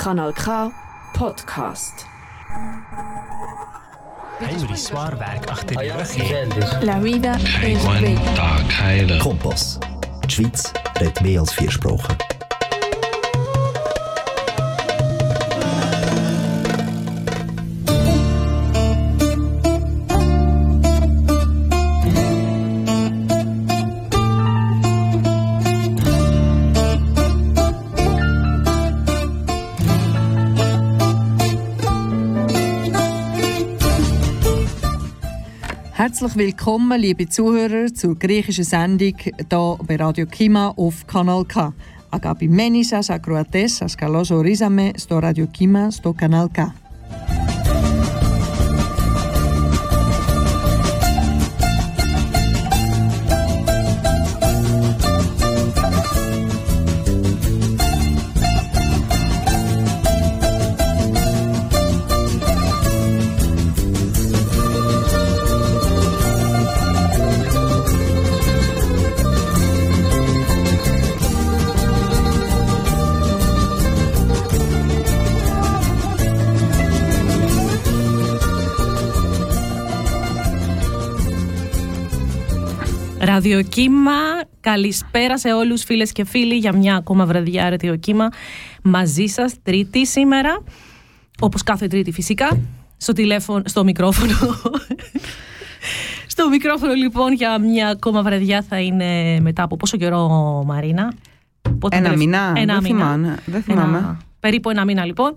Kanal K Podcast. Henry Swarberg achter die Röche. La vida es bella. Kompass. Die Schweiz redet mehr als vier Sprachen. Herzlich willkommen, liebe Zuhörer, zur griechischen Sendung hier bei Radio Kima auf Kanal K. Αγαπημένοι σας ακροατές, σας καλώς ορίζαμε στο Radio Kima στο Kanal K. Ραδιοκύμα, καλησπέρα σε όλους φίλες και φίλοι για μια ακόμα βραδιά ραδιοκύμα μαζί σας τρίτη σήμερα, όπως κάθε τρίτη φυσικά, στο, τηλέφωνο, στο μικρόφωνο. στο μικρόφωνο λοιπόν για μια ακόμα βραδιά θα είναι μετά από πόσο καιρό Μαρίνα; Πότε Ένα τελευτ- μήνα, Ένα δεν μήνα. θυμάμαι, δεν θυμάμαι. Ένα- περίπου ένα μήνα λοιπόν.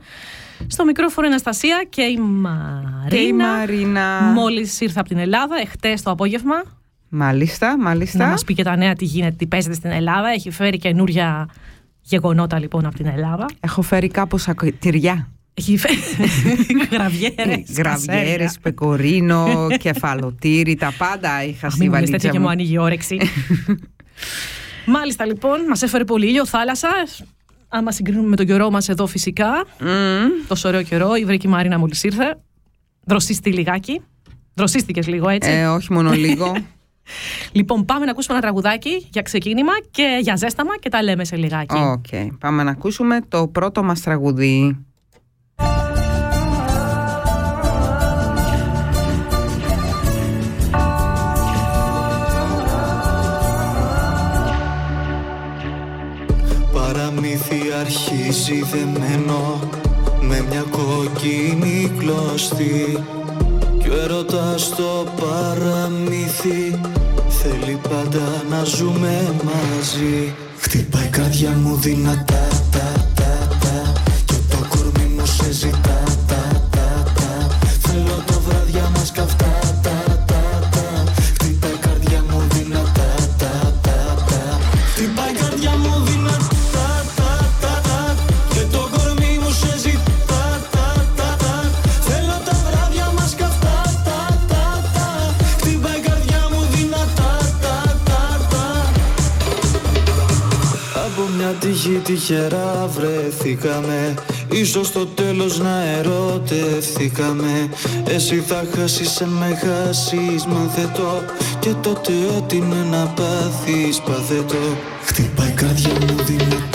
Στο μικρόφωνο η Αναστασία και η Μαρίνα. Και η Μαρίνα. Μόλις ήρθα από την Ελλάδα, εχθές το απόγευμα. Μάλιστα, μάλιστα. Να μας πει και τα νέα τι γίνεται, τι παίζεται στην Ελλάδα. Έχει φέρει καινούρια γεγονότα λοιπόν από την Ελλάδα. Έχω φέρει κάπως ακοτηριά. Έχει φέρει γραβιέρες. Γραβιέρες, πεκορίνο, κεφαλοτήρι, τα πάντα είχα στη Μην μου λες τέτοια βαλίτσα και μου μου. ανοίγει η όρεξη. Μάλιστα λοιπόν, μας έφερε πολύ ήλιο, θάλασσας. Άμα συγκρίνουμε με τον καιρό μας εδώ φυσικά. Μμμ. Τόσο ωραίο καιρό. Η βρήκε Μαρίνα μόλις ήρθε. Δροσίστη λιγάκι. Δροσίστηκες λίγο έτσι. Ε, όχι μόνο λίγο. Λοιπόν, πάμε να ακούσουμε ένα τραγουδάκι για ξεκίνημα και για ζέσταμα και τα λέμε σε λιγάκι. Οκ, πάμε να ακούσουμε το πρώτο μας τραγούδι. Παραμύθι αρχίζει δεμένο με μια κόκκινη κλωστή Κι ο έρωτας στο παραμύθι. Θέλει πάντα να ζούμε μαζί. Χτυπάει η καρδιά μου δυνατά μια τύχη τυχερά βρεθήκαμε. Ίσως στο τέλος να ερωτευθήκαμε. Εσύ θα χάσεις, σε με χάσεις Μάθε το. Και τότε ό,τι είναι να πάθεις Πάθε το. Χτυπάει η καρδιά μου δυνατά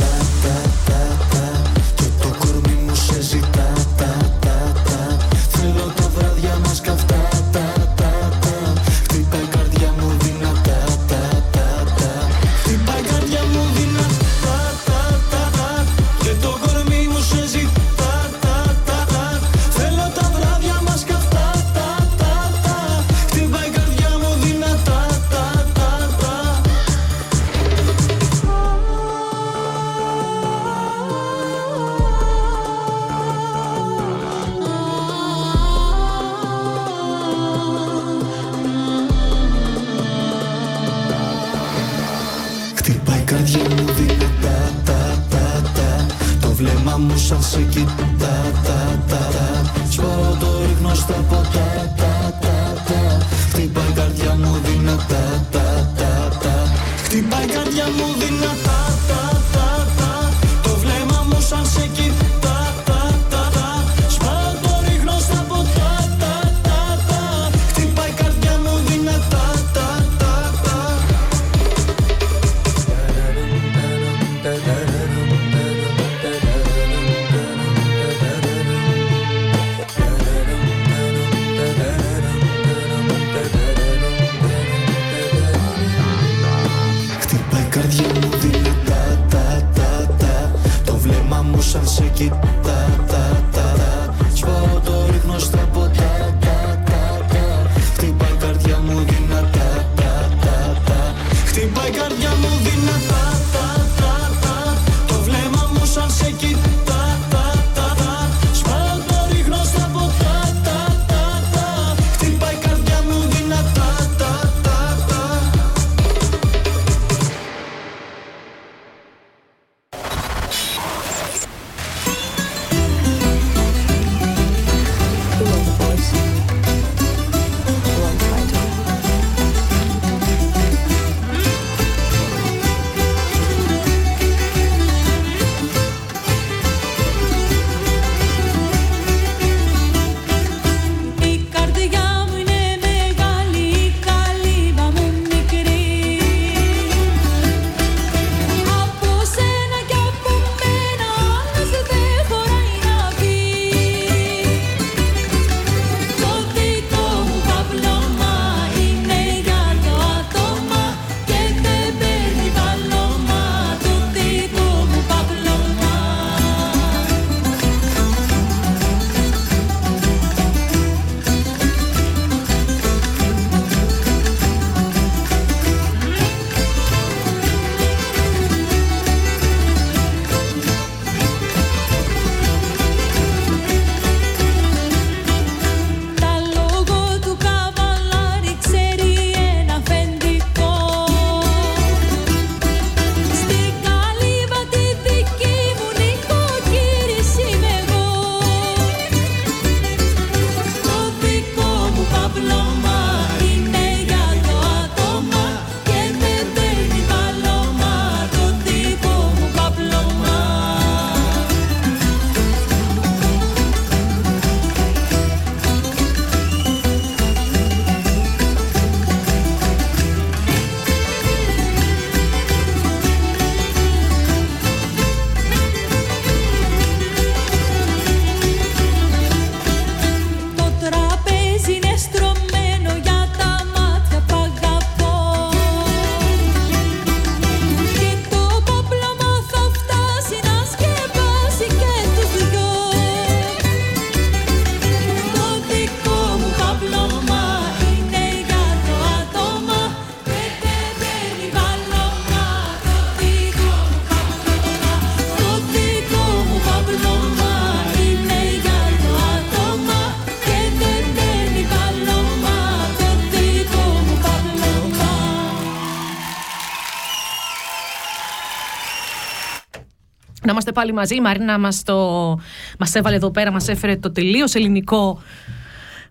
είμαστε πάλι μαζί. Η Μαρίνα μας το... μας έβαλε εδώ πέρα, μας έφερε το τελείως ελληνικό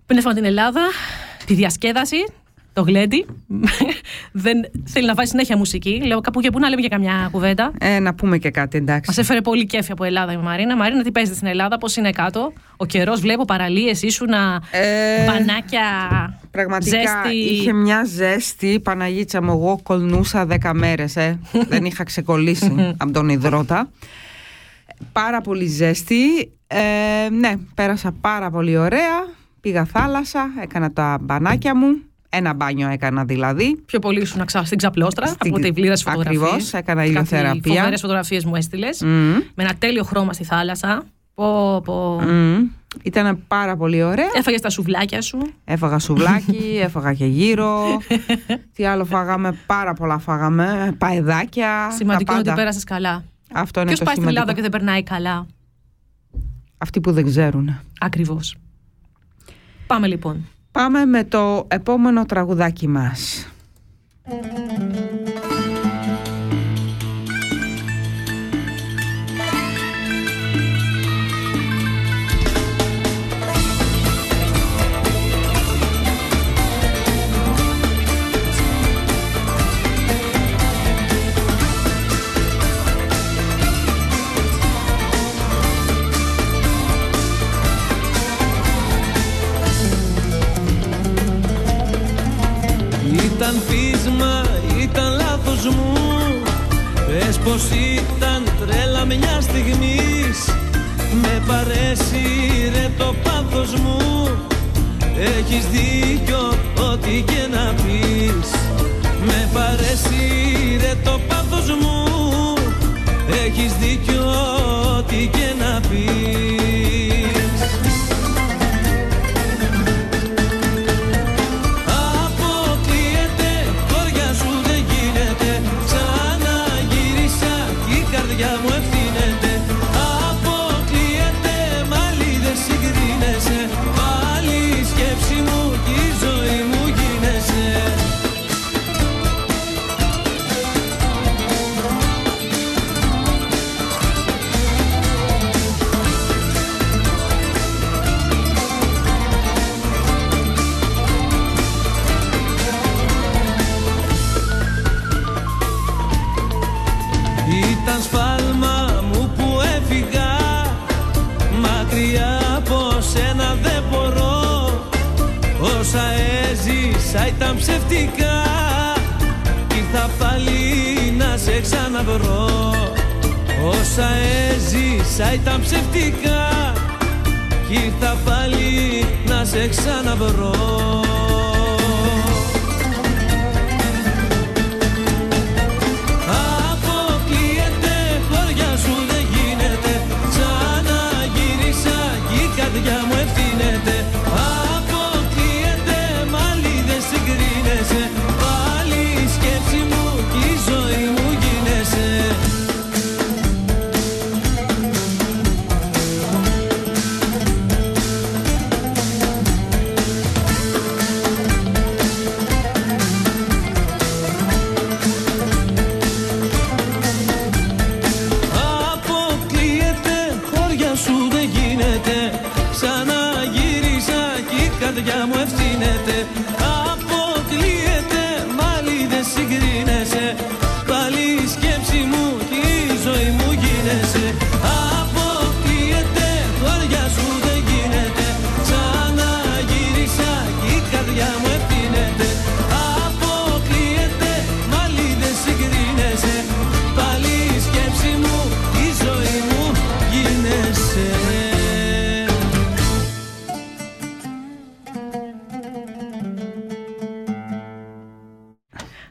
πνεύμα την Ελλάδα, τη διασκέδαση, το γλέντι. Δεν θέλει να βάζει συνέχεια μουσική. Λέω κάπου και πού να λέμε για καμιά κουβέντα. Ε, να πούμε και κάτι, εντάξει. Μας έφερε πολύ κέφι από Ελλάδα η Μαρίνα. Μαρίνα, τι παίζετε στην Ελλάδα, πώς είναι κάτω; Ο καιρός, βλέπω παραλίες, ήσουν Ε, μπανάκια. Πραγματικά ζέστη. είχε μια ζέστη, Παναγίτσα μου, εγώ κολνούσα 10 μέρες, ε. δεν είχα ξεκολλήσει από τον υδρότα. Πάρα πολύ ζέστη, ε, ναι, πέρασα πάρα πολύ ωραία, πήγα θάλασσα, έκανα τα μπανάκια μου, ένα μπάνιο έκανα δηλαδή. Πιο πολύ ήσουν ξα- στην ξαπλώστρα Στην- από τη βλήρα φωτογραφίες. Ακριβώς, έκανα ηλιοθεραπεία. Φοβερές φωτογραφίες μου έστειλες. Μμμ. Με ένα τέλειο χρώμα στη θάλασσα. Πω, πω. Μμμ. Ήταν πάρα πολύ ωραία. Έφαγες τα σουβλάκια σου. Έφαγα σουβλάκι, έφαγα και γύρω. Τι άλλο φάγαμε, πάρα πολλά φάγαμε. Παεδάκια. Σημαντικό τα είναι ότι πάντα. πέρασες καλά. Αυτό είναι Ποιος το πάει στην σημαντικό. Ελλάδα και δεν περνάει καλά; Αυτοί που δεν ξέρουν. Ακριβώς. Πάμε λοιπόν. Πάμε με το επόμενο τραγουδάκι μας. Πες πως ήταν τρέλα μια στιγμής. Με παρέσυρε το πάθος μου. Έχεις δίκιο ό,τι και να πεις. Με παρέσυρε το πάθος μου. Έχεις δίκιο ό,τι και να πεις έζησα ήταν ψευτικά Κι ήρθα πάλι να σε ξαναβρω. Όσα έζησα ήταν ψευτικά. Κι ήρθα πάλι να σε ξαναβρω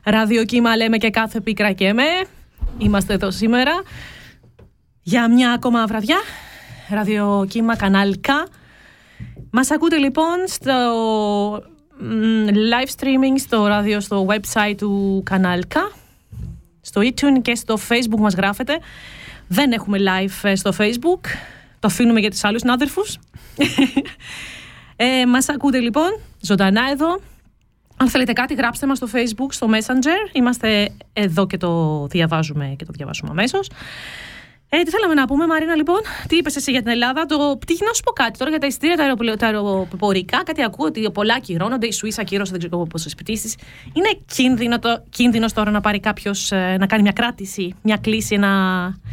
Ραδιοκύμα λέμε και κάθε πίκρα και με. Είμαστε εδώ σήμερα για μια ακόμα βραδιά. Ραδιοκύμα κανάλικα. Μας ακούτε λοιπόν στο μ, live streaming στο ράδιο στο website του κανάλικα. Στο iTunes και στο facebook μας γράφετε. Δεν έχουμε live ε, στο facebook. Το αφήνουμε για τους άλλους συνάδελφους. ε, μας ακούτε λοιπόν ζωντανά εδώ αν θέλετε κάτι, γράψτε μας στο Facebook, στο Messenger. Είμαστε εδώ και το διαβάζουμε και το διαβάζουμε αμέσως. Ε, τι θέλαμε να πούμε, Μαρίνα, λοιπόν; Τι είπες εσύ για την Ελλάδα; Το... Τι, να σου πω κάτι τώρα για τα εισιτήρια, τα, αεροπλο- τα αεροπορικά. Κάτι ακούω ότι πολλά ακυρώνονται. Η Σουίσα ακύρωσε, δεν ξέρω πώ πετήσει. Είναι κίνδυνο το, κίνδυνος τώρα να πάρει κάποιος να κάνει μια κράτηση, μια κλίση, ένα,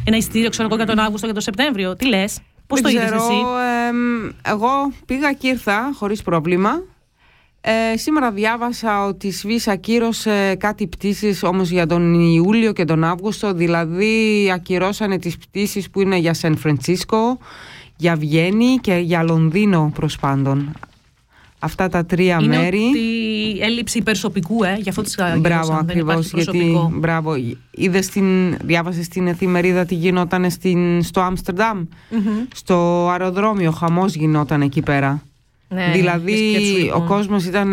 ένα εισιτήριο, ξέρω εγώ, για τον Αύγουστο και τον Σεπτέμβριο. Τι λες, πώς το Δεν είδες ξέρω, εσύ; εμ, εγώ πήγα και ήρθα χωρίς πρόβλημα. Ε, σήμερα διάβασα ότι η Σβής ακύρωσε κάτι πτήσεις όμως για τον Ιούλιο και τον Αύγουστο δηλαδή ακυρώσανε τις πτήσεις που είναι για Σαν Φρανσίσκο, για Βιέννη και για Λονδίνο προς πάντων. Αυτά τα τρία Είναι μέρη. ότι έλλειψη υπερσωπικού, ε, γι' αυτό τις Μπράβο, ακυρώσαν, δεν ακριβώ. υπάρχει Γιατί προσωπικό. μπράβο, είδες την, διάβασες στην εφημερίδα τι γινόταν στην, στο αμστερνταμ Στο αεροδρόμιο, χαμός γινόταν εκεί πέρα. Ναι, δηλαδή, και σκέψου, λοιπόν. ο κόσμος ήταν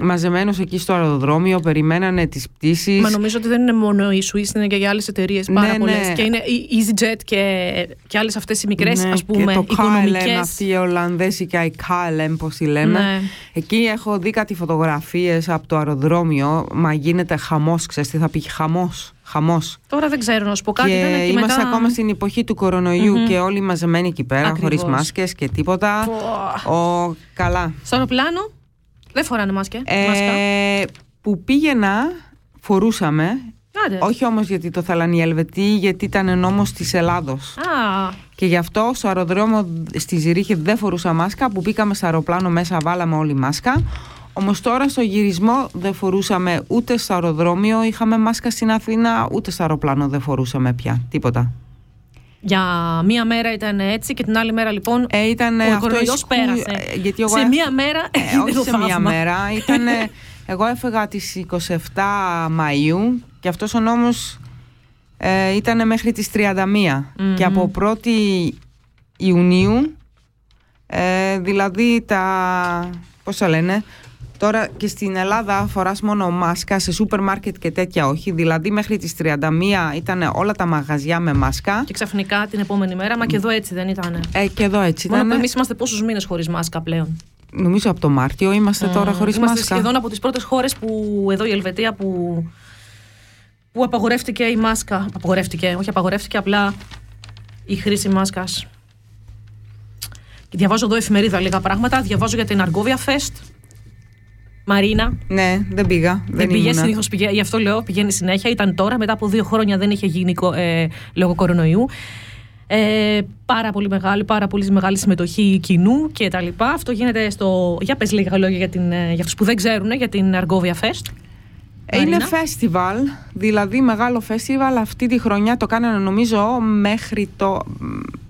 μαζεμένος εκεί στο αεροδρόμιο, περιμένανε τις πτήσεις. Μα νομίζω ότι δεν είναι μόνο η Swiss, είναι και για άλλες εταιρείες πάρα Ναι, πολλές. ναι. Και είναι η EasyJet και, και άλλες αυτές οι μικρές, Ναι, ας πούμε, και το KLM, οικονομικές. αυτή η Ολλανδέσικα, η KLM, πώς τη λέμε. Ναι. Εκεί έχω δει κάτι φωτογραφίες από το αεροδρόμιο. Μα γίνεται χαμός, ξέρεις τι θα πει, χαμός. Χαμός. Τώρα δεν ξέρω να σου πω κάτι. και ήταν και είμαστε μετά... ακόμα στην εποχή του κορονοϊού και όλοι μαζεμένοι εκεί πέρα, Ακριβώς. χωρίς μάσκες και τίποτα. Ο, καλά. Στο αεροπλάνο δεν φοράνε μάσκε. Ε, μάσκα. που πήγαινα, φορούσαμε. Άντε. Όχι όμως γιατί το θέλαν οι Ελβετοί, γιατί ήταν νόμος της Ελλάδος. Α, Και γι' αυτό στο αεροδρόμιο στη Ζηρίχη δεν φορούσα μάσκα. Που μπήκαμε στο αεροπλάνο μέσα, βάλαμε όλη μάσκα. Όμως τώρα στο γυρισμό δεν φορούσαμε ούτε στο αεροδρόμιο, είχαμε μάσκα στην Αθήνα, ούτε στο αεροπλάνο δεν φορούσαμε πια. Τίποτα. για μία μέρα ήταν έτσι και την άλλη μέρα λοιπόν Ε, ήταν ο αυτό κορονοϊός η σκου- πέρασε. ε, γιατί εγώ σε έφ- μία μέρα Ε, είναι όχι το σε μία θαύμα. μέρα. Ήτανε, εγώ έφεγα τις 27 Μαΐου και αυτός ο νόμος ε, ήταν μέχρι τις 31 και από 1η Ιουνίου ε, δηλαδή τα πώς το λένε τώρα και στην Ελλάδα φοράς μόνο μάσκα σε σούπερ μάρκετ και τέτοια όχι δηλαδή μέχρι τις 31 ήταν όλα τα μαγαζιά με μάσκα Και ξαφνικά την επόμενη μέρα, μα και εδώ έτσι δεν ήταν. ε, και εδώ έτσι Μόνο ήταν που εμείς είμαστε πόσους μήνες χωρίς μάσκα πλέον; νομίζω από το Μάρτιο είμαστε τώρα χωρίς Είμαστε μάσκα σχεδόν από τις πρώτες χώρες που εδώ η Ελβετία που, που απαγορεύτηκε η μάσκα. Απαγορεύτηκε, όχι απαγορεύτηκε, απλά η χρήση μάσκας. Και διαβάζω εδώ εφημερίδα λίγα πράγματα. Διαβάζω για την Αργόβια Fest. Μαρίνα. ναι δεν πήγα Δεν, δεν, πήγες, ήμουνα. συνήθως πηγαίνει. Γι' αυτό λέω πηγαίνει συνέχεια. Ήταν τώρα, μετά από δύο χρόνια δεν είχε γίνει κο- ε, λόγω κορονοϊού. Ε, πάρα πολύ μεγάλη, πάρα πολύ μεγάλη συμμετοχή κοινού και τα λοιπά. Αυτό γίνεται στο. Για πες λίγα λόγια για, την, ε, για αυτούς που δεν ξέρουν για την Αργόβια Fest. Ε, Είναι Μαρίνα. φεστιβάλ, δηλαδή μεγάλο φεστιβάλ. Αυτή τη χρονιά το κάνανε νομίζω μέχρι το.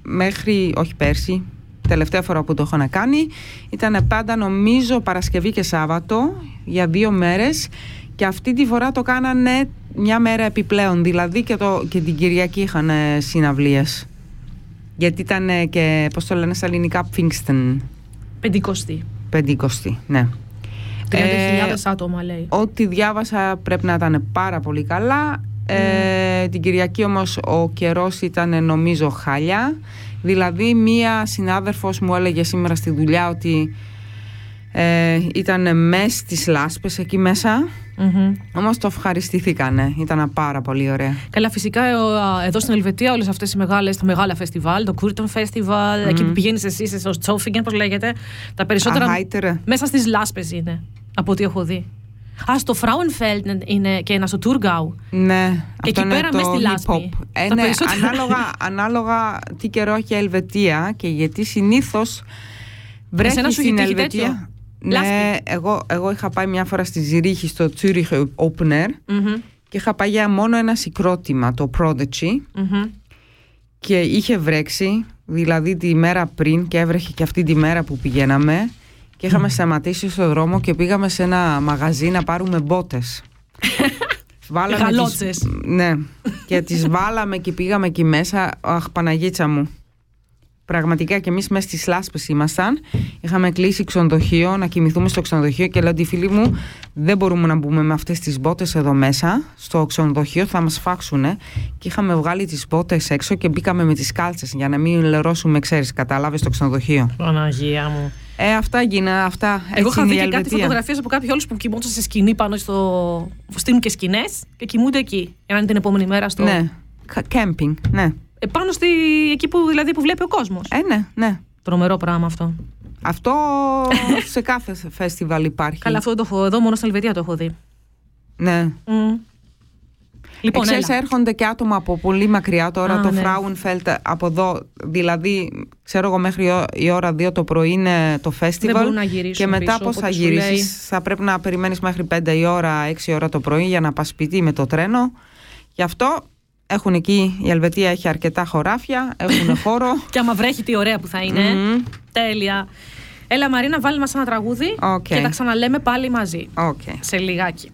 μέχρι. όχι πέρσι. Τελευταία φορά που το είχαν κάνει ήταν πάντα νομίζω Παρασκευή και Σάββατο για δύο μέρες και αυτή τη φορά το κάνανε μια μέρα επιπλέον δηλαδή και, το, και την Κυριακή είχαν ε, συναυλίες γιατί ήταν ε, και πώς το λένε στα ελληνικά Πφίνγκστεν Πεντηκοστή. πεντηκοστή ναι 30.000 Ε, άτομα λέει. Ό,τι διάβασα πρέπει να ήταν πάρα πολύ καλά. Ε, την Κυριακή όμως ο καιρός ήταν νομίζω χάλια. Δηλαδή μία συνάδελφος μου έλεγε σήμερα στη δουλειά ότι ε, ήταν μες στις λάσπες εκεί μέσα. Μμμ. Όμως το ευχαριστηθήκανε. Ήταν πάρα πολύ ωραία. Καλά, φυσικά ε, ο, α, εδώ στην Ελβετία όλες αυτές οι μεγάλες, τα μεγάλα φεστιβάλ, το Κούρτον Festival, εκεί που πηγαίνεις εσύ, στο Τσόφιγκεν, πώς λέγεται. Τα περισσότερα Αχάιτερε. μέσα στις λάσπες είναι, από ό,τι έχω δει. Α, στο Frauenfeld είναι και ένα στο Τούργκαου. Ναι, Και εκεί αυτό είναι πέρα το μες στη λάσπη. hip-hop. Ε, Τα ναι, περισσότερα- ανάλογα, ανάλογα τι καιρό έχει η Ελβετία και γιατί συνήθως βρέχει Εσένα σου στην έχει τύχει Ελβετία. τέτοιο; Ναι, Λάσπη. εγώ, εγώ είχα πάει μια φορά στη Ζηρίχη στο Zurich Open Air Μμμ, και είχα πάει για μόνο ένα συγκρότημα, το Prodigy μμμ. και είχε βρέξει, δηλαδή τη μέρα πριν και έβρεχε και αυτή τη μέρα που πηγαίναμε και είχαμε σταματήσει στο δρόμο και πήγαμε σε ένα μαγαζί να πάρουμε μπότες. Βάλαμε Γαλότσες. τις- Ναι. Και τις βάλαμε και πήγαμε εκεί μέσα. Αχ, Παναγίτσα μου. Πραγματικά και εμείς μέσα στι λάσπε ήμασταν. Είχαμε κλείσει ξενοδοχείο, να κοιμηθούμε στο ξενοδοχείο και λέω ότι φίλοι μου, δεν μπορούμε να μπούμε με αυτές τις μπότες εδώ μέσα, στο ξενοδοχείο, θα μας φάξουνε. Και είχαμε βγάλει τις μπότες έξω και μπήκαμε με τις κάλτσες για να μην λερώσουμε, ξέρεις, κατάλαβες στο ξενοδοχείο. Παναγία μου. Ε, αυτά γίνα, αυτά. Εγώ έτσι είχα είναι δει η και κάτι Ελβετία. φωτογραφίες από κάποιου όλους που κοιμούνται σε σκηνή πάνω στο. στείλουν και σκηνές και κοιμούνται εκεί. Για να είναι την επόμενη μέρα στο. Ναι. Κέμπινγκ, ναι. Ε, πάνω στη... εκεί που, δηλαδή, που βλέπει ο κόσμος. Ε, ναι, ναι. Τρομερό πράγμα αυτό. Αυτό σε κάθε φεστιβάλ υπάρχει. Καλά, αυτό δεν το έχω εδώ, μόνο στην Ελβετία το έχω δει. Ναι. Μμ. Λοιπόν, Ξέρεις, έλα. έρχονται και άτομα από πολύ μακριά τώρα, Α, το ναι. Frauenfeld από εδώ, δηλαδή, ξέρω εγώ μέχρι η ώρα 2 το πρωί είναι το festival μπορούν να γυρίσουν και μετά πίσω, πώς θα οπότε σου λέει. γυρίσεις, θα πρέπει να περιμένεις μέχρι 5 η ώρα, 6 η ώρα το πρωί για να πας σπίτι με το τρένο. Γι' αυτό έχουν εκεί, η Ελβετία έχει αρκετά χωράφια, έχουν χώρο. Και άμα βρέχει, τι ωραία που θα είναι. Μμμ. Τέλεια. Έλα, Μαρίνα, βάλε μας ένα τραγούδι Οκ. και τα ξαναλέμε πάλι μαζί. Οκ. Σε λιγάκι.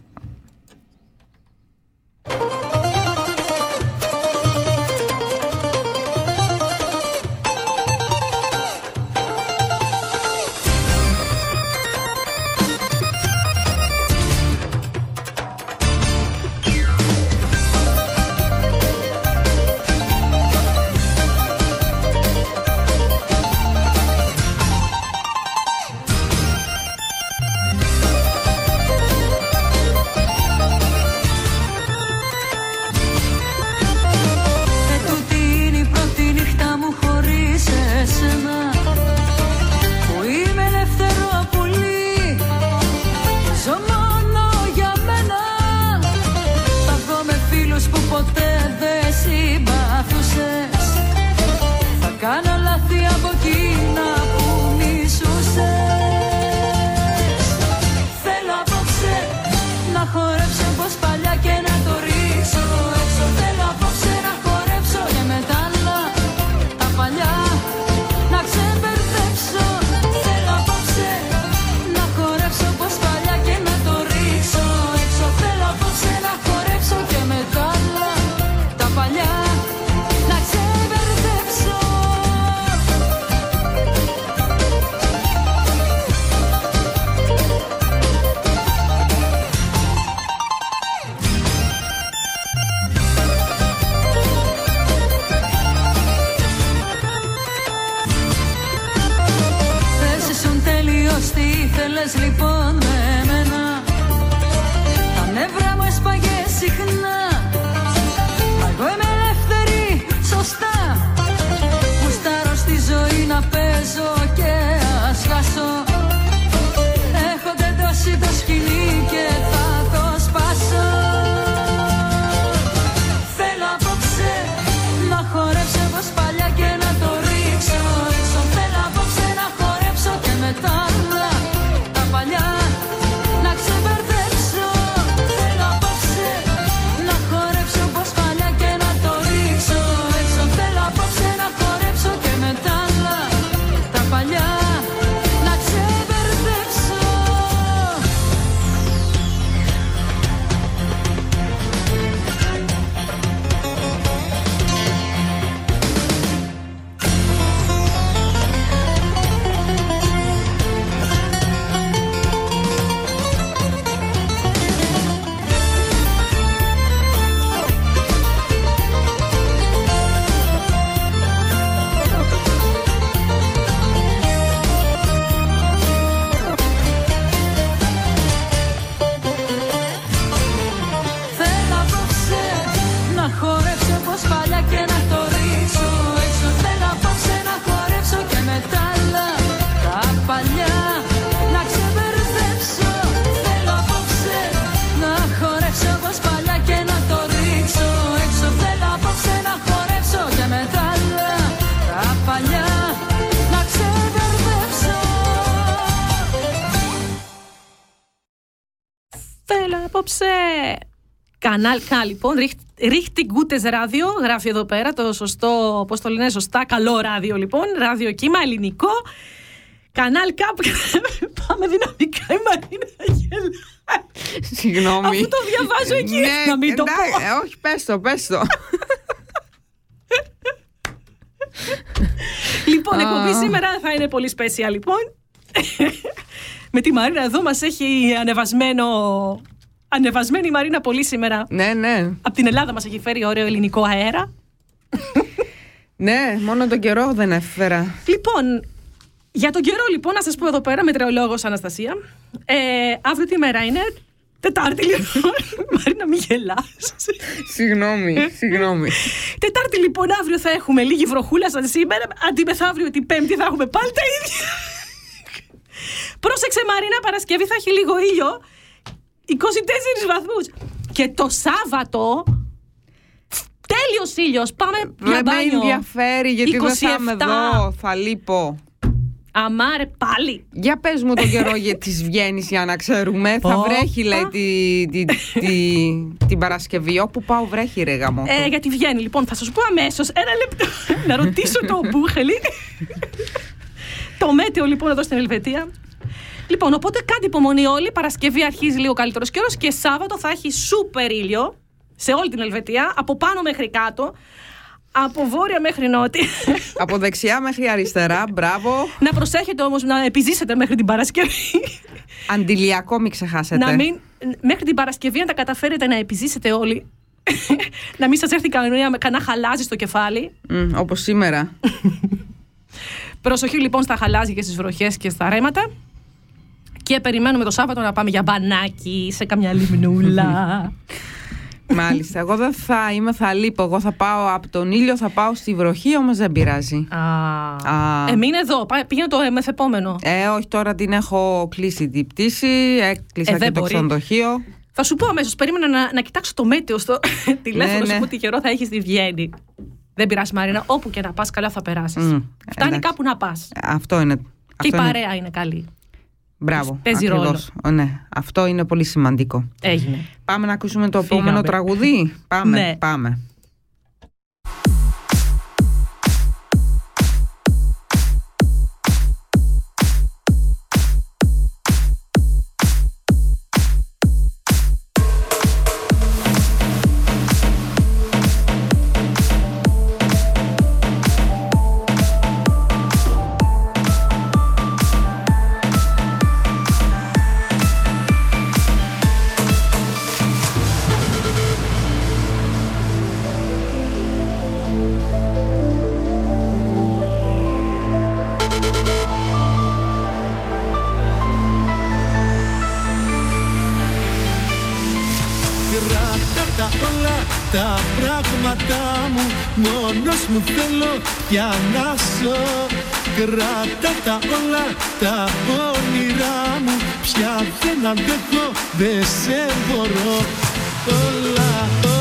Κανάλ K λοιπόν, ρίχτη Gutes ράδιο, γράφει εδώ πέρα το σωστό, πώς το λένε σωστά, καλό ράδιο λοιπόν, ράδιο κύμα, ελληνικό. Κανάλ K, πάμε δυναμικά η Μαρίνα γελάει. Συγγνώμη. Αφού το διαβάζω εκεί, να μην το εντάξει, πω. ε, όχι, πες το, πες το. Λοιπόν, Α. εκπομπή σήμερα θα είναι πολύ special λοιπόν. Με τη Μαρίνα εδώ μας έχει ανεβασμένο... Ανεβασμένη η Μαρίνα πολύ σήμερα. ναι, ναι. Από την Ελλάδα μας έχει φέρει ωραίο ελληνικό αέρα. Ναι, μόνο τον καιρό δεν έφερα. Λοιπόν, για τον καιρό λοιπόν, να σας πω εδώ πέρα, μετεωρολόγος Αναστασία. Ε, αύριο τι μέρα είναι, Τετάρτη λοιπόν. Μαρίνα, μην γελάς. Συγγνώμη, συγγνώμη. Τετάρτη λοιπόν, αύριο θα έχουμε λίγη βροχούλα σαν σήμερα. Αντί μεθαύριο την Πέμπτη θα έχουμε πάλι τα ίδια. Πρόσεξε Μαρίνα, Παρασκευή θα έχει λίγο ήλιο. 24 βαθμούς. Και το Σάββατο, τέλειος ήλιος. Πάμε για Δεν με μπάνιο. ενδιαφέρει γιατί δεν θα είμαι 27. εδώ, θα λείπω. Αμάρε πάλι. Για πες μου τον καιρό για της βγαίνεις για να ξέρουμε. Θα Όπα. βρέχει λέει τη, τη, τη- την Παρασκευή. Όπου πάω βρέχει ρε γαμό. Ε, γιατί βγαίνει. Λοιπόν, θα σας πω αμέσως. Ένα λεπτό. να ρωτήσω το Μπούχελη. το μέτεο λοιπόν εδώ στην Ελβετία. Λοιπόν, οπότε κάντε υπομονή όλοι. Παρασκευή αρχίζει λίγο καλύτερος καιρός και Σάββατο θα έχει σούπερ ήλιο σε όλη την Ελβετία, από πάνω μέχρι κάτω, από βόρεια μέχρι νότια. Από δεξιά μέχρι αριστερά, μπράβο. να προσέχετε όμως να επιζήσετε μέχρι την Παρασκευή. Αντιλιακό μην ξεχάσετε. να μην, μέχρι την Παρασκευή να τα καταφέρετε να επιζήσετε όλοι. να μην σας έρθει κανένα, κανένα χαλάζι στο κεφάλι. Μμ, όπως σήμερα. Προσοχή λοιπόν στα χαλάζια και στις βροχές και στα ρέματα. Και περιμένουμε το Σάββατο να πάμε για μπανάκι σε καμιά λιμνούλα. Μάλιστα. Εγώ δεν θα είμαι, θα λείπω. Εγώ θα πάω από τον ήλιο, θα πάω στη βροχή, όμως δεν πειράζει. Α. Α. Ε, μείνε εδώ. Πάει- Πήγαινε το μεθεπόμενο. Ε, όχι, τώρα την έχω κλείσει την πτήση, έκλεισα Ε, δεν και το μπορεί. ξενοδοχείο. Θα σου πω αμέσως. Περίμενα να, να κοιτάξω το μέτεο στο τηλέφωνο Ναι, σου ναι. που τι καιρό θα έχεις στη Βιέννη. Δεν πειράζει, Μαρίνα. Όπου και να πας, καλά θα περάσεις. Μμ, Φτάνει εντάξει. κάπου να πας. Αυτό είναι. Και αυτό η είναι- παρέα είναι καλή. Μπράβο. παίζει ακριβώς. Ο, Ναι, αυτό είναι πολύ σημαντικό. Έγινε. Πάμε να ακούσουμε το Φύγαμε. επόμενο τραγουδί. Πάμε, Ναι. πάμε. Ζω Κράτα τα όλα τα όνειρά μου. Πια δεν αντέχω, δεν σε μπορώ. Όλα, όλα,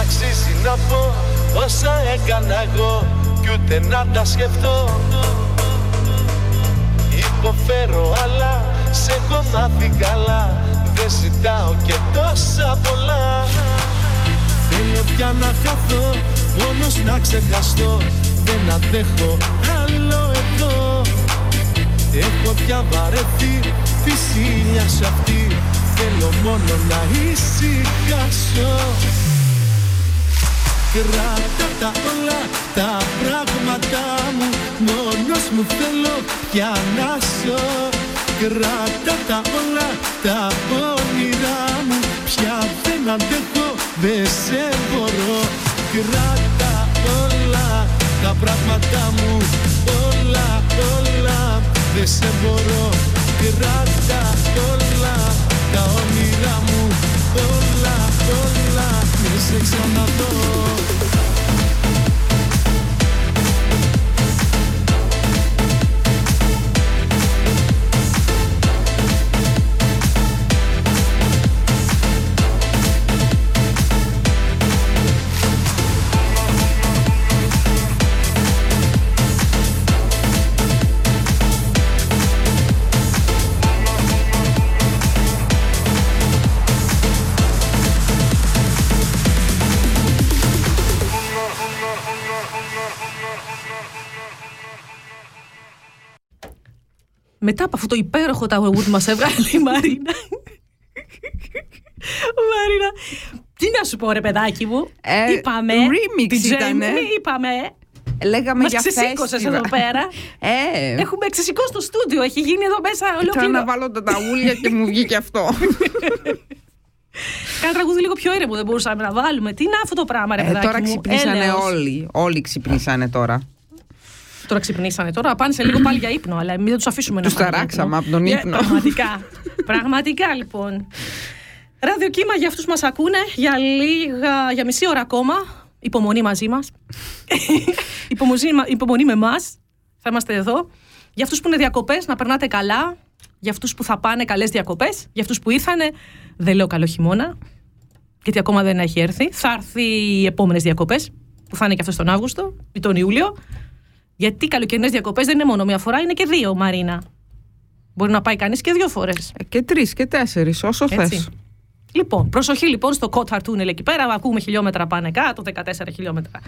αξίζει να πω όσα έκανα εγώ Κι ούτε να τα σκεφτώ. Υποφέρω αλλά σε έχω μάθει καλά. Δεν ζητάω και τόσα πολλά. Θέλω πια να χαθώ Μόνος να ξεχαστώ. Δεν αντέχω άλλο εδώ. Έχω πια βαρεθεί τη σίλια σ' αυτή. Θέλω μόνο να ησυχάσω Κράτα τα όλα τα πράγματα μου. Μόνος μου θέλω πια να ζω. Κράτα τα όλα τα όνειρά μου. Πια δεν αντέχω, δεν σε μπορώ. Κράτα όλα τα πράγματα μου. Όλα, όλα, δεν σε μπορώ. Κράτα όλα τα όνειρά μου. Όλα, όλα, μην σε ξαναδώ Μετά από αυτό το υπέροχο Tower Wood μας έβγαλε η Μαρίνα. Μαρίνα, τι να σου πω ρε παιδάκι μου. Ε, είπαμε. remix την ήτανε. Jamie, είπαμε. Λέγαμε Μας για ξεσήκωσες festival. εδώ πέρα. Ε, Έχουμε ξεσηκώσει το στούντιο. Έχει γίνει εδώ μέσα Ήθελα ολόκληρο. να βάλω τα ταούλια και μου βγήκε αυτό. Κάνα τραγούδι λίγο πιο ήρεμο δεν μπορούσαμε να βάλουμε. Τι είναι αυτό το πράγμα, ρε Ε, παιδάκι τώρα μου; ξυπνήσανε Έλεος. όλοι. Όλοι ξυπνήσανε τώρα. Τώρα ξυπνήσανε τώρα. Πάνε σε λίγο πάλι για ύπνο, αλλά μην τους αφήσουμε Τους να πάνε για ταράξαμε ύπνο. από τον Ε, ύπνο. Πραγματικά. Πραγματικά λοιπόν. Ραδιοκύμα για αυτούς που μας ακούνε για, λίγα, για μισή ώρα ακόμα. Υπομονή μαζί μας. υπομονή, υπομονή με εμάς. Θα είμαστε εδώ. Για αυτούς που είναι διακοπές να περνάτε καλά. Για αυτούς που θα πάνε καλές διακοπές. Για αυτούς που ήρθανε, δεν λέω καλό χειμώνα. γιατί ακόμα δεν έχει έρθει. Θα έρθει οι επόμενες διακοπές, που θα είναι και αυτό τον Αύγουστο ή τον Ιούλιο. Γιατί οι καλοκαιρινές διακοπές δεν είναι μόνο μία φορά, είναι και δύο, Μαρίνα. Μπορεί να πάει κανείς και δύο φορές. Ε, Και τρεις και τέσσερις, όσο θες. Λοιπόν, προσοχή λοιπόν στο Κόταρ Τούνελ εκεί πέρα. Ακούμε χιλιόμετρα πάνε κάτω, 14 χιλιόμετρα.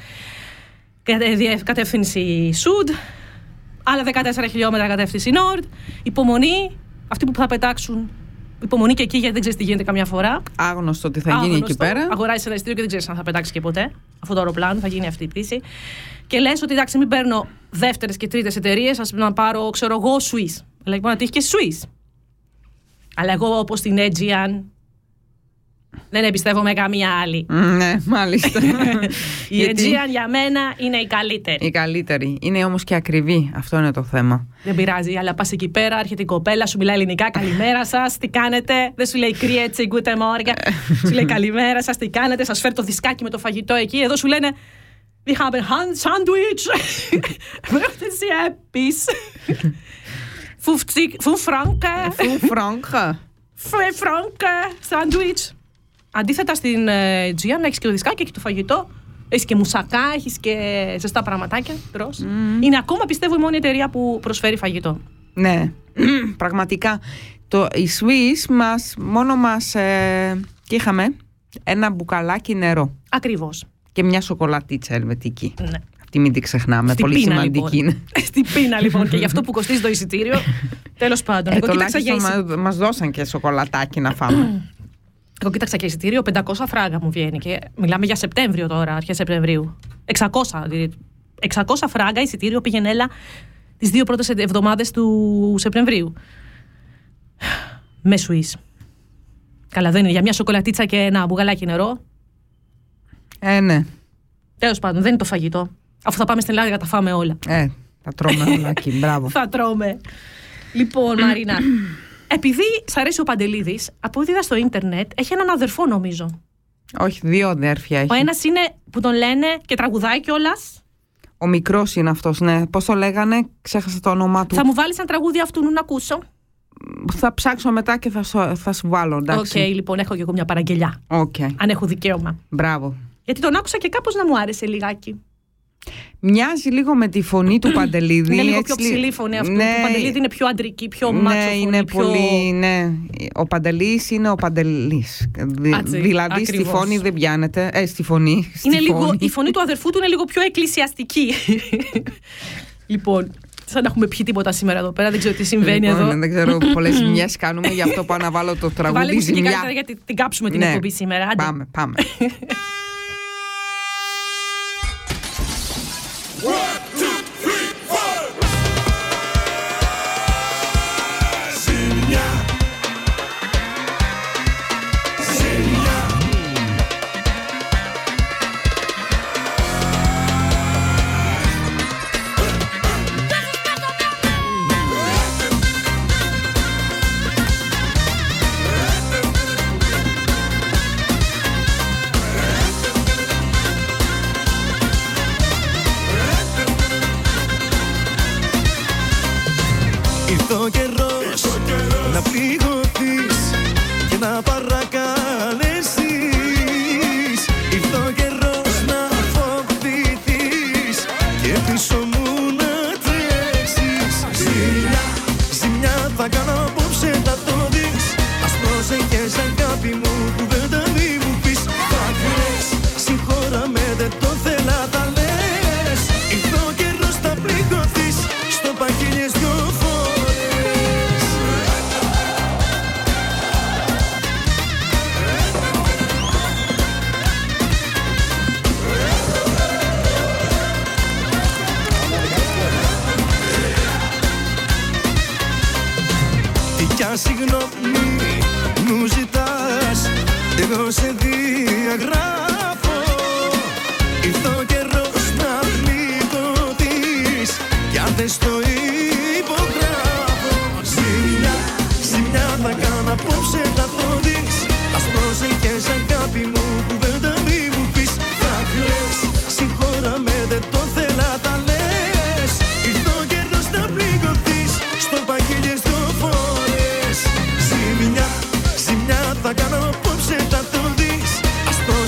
Κατε- διε- Κατεύθυνση Σουντ. Άλλα 14 χιλιόμετρα κατεύθυνση Νόρντ. Υπομονή. Αυτοί που θα πετάξουν. Υπομονή και εκεί γιατί δεν ξέρεις τι γίνεται καμιά φορά. Άγνωστο τι θα γίνει Άγνωστο. εκεί πέρα. Αγοράζεις ένα ειστήριο και δεν ξέρεις αν θα πετάξει και ποτέ. Αυτό το αεροπλάνο θα γίνει αυτή η πτήση. Και λες ότι εντάξει, μην παίρνω δεύτερες και τρίτες εταιρείες, ας να πάρω, ξέρω εγώ, Swiss. Αλλά μπορεί να τύχει και Swiss. Αλλά εγώ όπως την Aegean δεν εμπιστεύομαι καμία άλλη. Μ, Ναι, μάλιστα. Η Γιατί Aegean για μένα είναι η καλύτερη. η καλύτερη. Είναι όμως και ακριβή. Αυτό είναι το θέμα. Δεν πειράζει, αλλά πας εκεί πέρα, έρχεται η κοπέλα, σου μιλάει ελληνικά. Καλημέρα σας, τι κάνετε; Δεν σου λέει κρίετσι, γκούτε μόρια. σου λέει καλημέρα σας, τι κάνετε; Σας φέρει το δισκάκι με το φαγητό εκεί. Εδώ σου λένε. Wir haben Hand Sandwich. Möchten Sie etwas? 50 5 Franken. Φου φρόγκα. 5 Franken Sandwich. Αντίθετα στην ε, Gia να έχεις και το δισκάκι, έχει το φαγητό. Έχεις και μουσακά, έχεις και ζεστά πραγματάκια. τρως. Είναι ακόμα πιστεύω η μόνη εταιρεία που προσφέρει φαγητό. Ναι, πραγματικά. Το, η Swiss μας, μόνο μας ε, και είχαμε ένα μπουκαλάκι νερό Ακριβώς. και μια σοκολατίτσα ελβετική. Ναι. Αυτή μην την ξεχνάμε, Στην πολύ πείνα, σημαντική λοιπόν. είναι. Στην πείνα λοιπόν και γι' αυτό που κοστίζει το εισιτήριο. Τέλος πάντων. Ε, εγώ, κοίταξα για τουλάχιστον εισι- μα, μας δώσαν και σοκολατάκι να φάμε. εγώ κοίταξα και εισιτήριο, 500 φράγκα μου βγαίνει. Και μιλάμε για Σεπτέμβριο τώρα, αρχές Σεπτεμβρίου. 600. δηλαδή. 600 φράγκα εισιτήριο πήγαινε έλα τις δύο πρώτες εβδομάδες του Σεπτεμβρίου. Με Swiss. Καλά, δεν είναι για μια σοκολατίτσα και ένα μπουγαλάκι νερό. ε, ναι. Τέλος πάντων, δεν είναι το φαγητό. Αφού θα πάμε στην Ελλάδα, θα τα φάμε όλα. Ε, θα τρώμε όλα εκεί. Μπράβο. θα τρώμε. Λοιπόν, Μαρίνα, επειδή σ' αρέσει ο Παντελίδης, από ό,τι είδα στο ίντερνετ, έχει έναν αδερφό νομίζω. Όχι, δύο αδέρφια έχει. Ο ένας είναι που τον λένε και τραγουδάει κιόλας. Ο μικρός είναι αυτός, ναι. Πώς το λέγανε, ξέχασα το όνομά του. Θα μου βάλεις ένα τραγούδι αυτού να ακούσω. Θα ψάξω μετά και θα σου, θα σου βάλω, Οκ, εντάξει. λοιπόν, έχω και εγώ μια παραγγελιά. Οκ. Αν έχω δικαίωμα. Μπράβο. Γιατί τον άκουσα και κάπως να μου άρεσε λιγάκι. Μοιάζει λίγο με τη φωνή του Παντελίδη. είναι λίγο έτσι πιο λι- ψηλή φωνή αυτό. Ναι, του Παντελίδη είναι πιο αντρική, πιο ναι, μάτσο φωνή. είναι πιο... πολύ. Ναι. Ο Παντελής είναι ο Παντελής. Δη- Έτσι, δηλαδή στη ακριβώς. φωνή δεν πιάνεται. Ε, στη φωνή. στη Είναι λίγο, φωνή. η φωνή του αδερφού του είναι λίγο πιο εκκλησιαστική. λοιπόν, σαν να έχουμε πιει τίποτα σήμερα εδώ πέρα, δεν ξέρω τι συμβαίνει Λοιπόν, εδώ. Δεν ξέρω, πολλές ζημιές κάνουμε, γι' αυτό πάω να βάλω το Βάλε τραγούδι μουσική ζημιά. καλύτερα γιατί την κάψουμε την Ναι. εκπομπή σήμερα. Άντε. Πάμε, πάμε.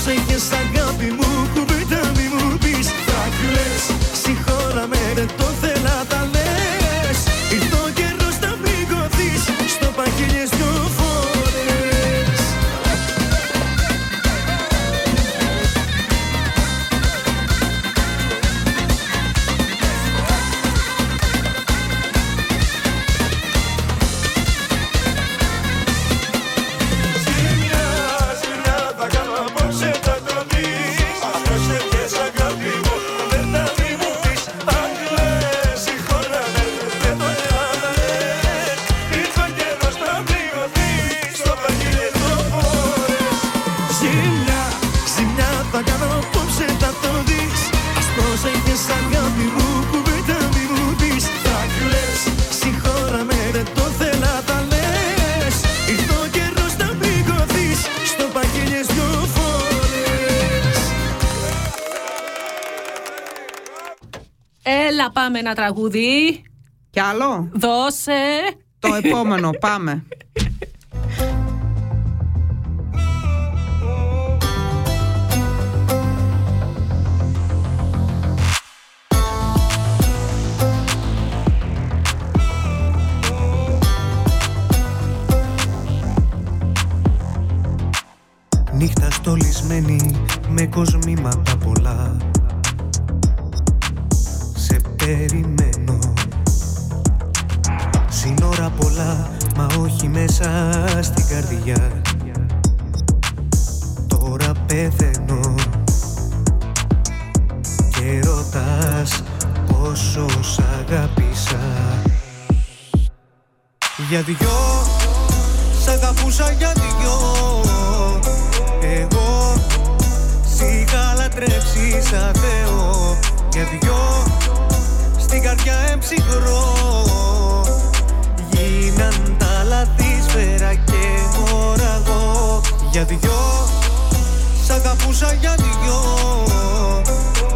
sem Instagram e mudo. Ένα τραγούδι. Κι άλλο; Δώσε. Το επόμενο, πάμε. Για δυο Σ' αγαπούσα για δυο. Εγώ Σ' είχα λατρέψει σαν Θεό. Για δυο Στην καρδιά εμψυχρό. Γίναν τα λαθή σφαίρα και μωραγό Για δυο Σ' αγαπούσα για δυο.